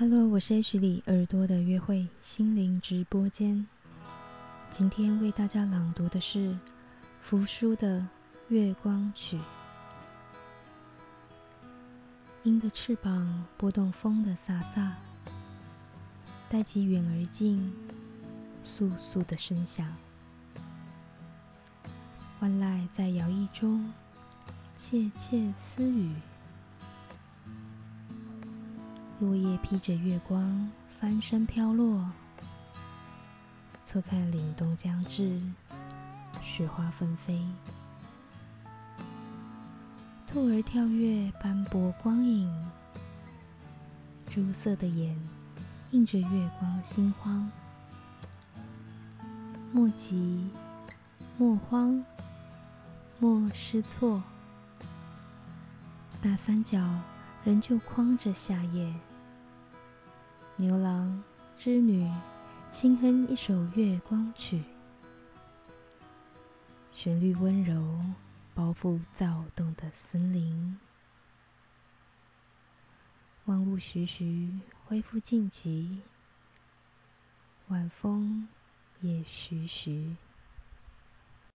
Hello，我是 H 里耳朵的约会心灵直播间。今天为大家朗读的是福书的《月光曲》。鹰的翅膀拨动风的飒飒，带起远而近簌簌的声响。万籁在摇曳中窃窃私语。落叶披着月光，翻身飘落。错看凛冬将至，雪花纷飞。兔儿跳跃，斑驳光影。朱色的眼，映着月光心慌。莫急，莫慌，莫失措。大三角仍旧框着夏夜。牛郎织女轻哼一首月光曲，旋律温柔，包覆躁动的森林。万物徐徐恢复静寂，晚风也徐徐。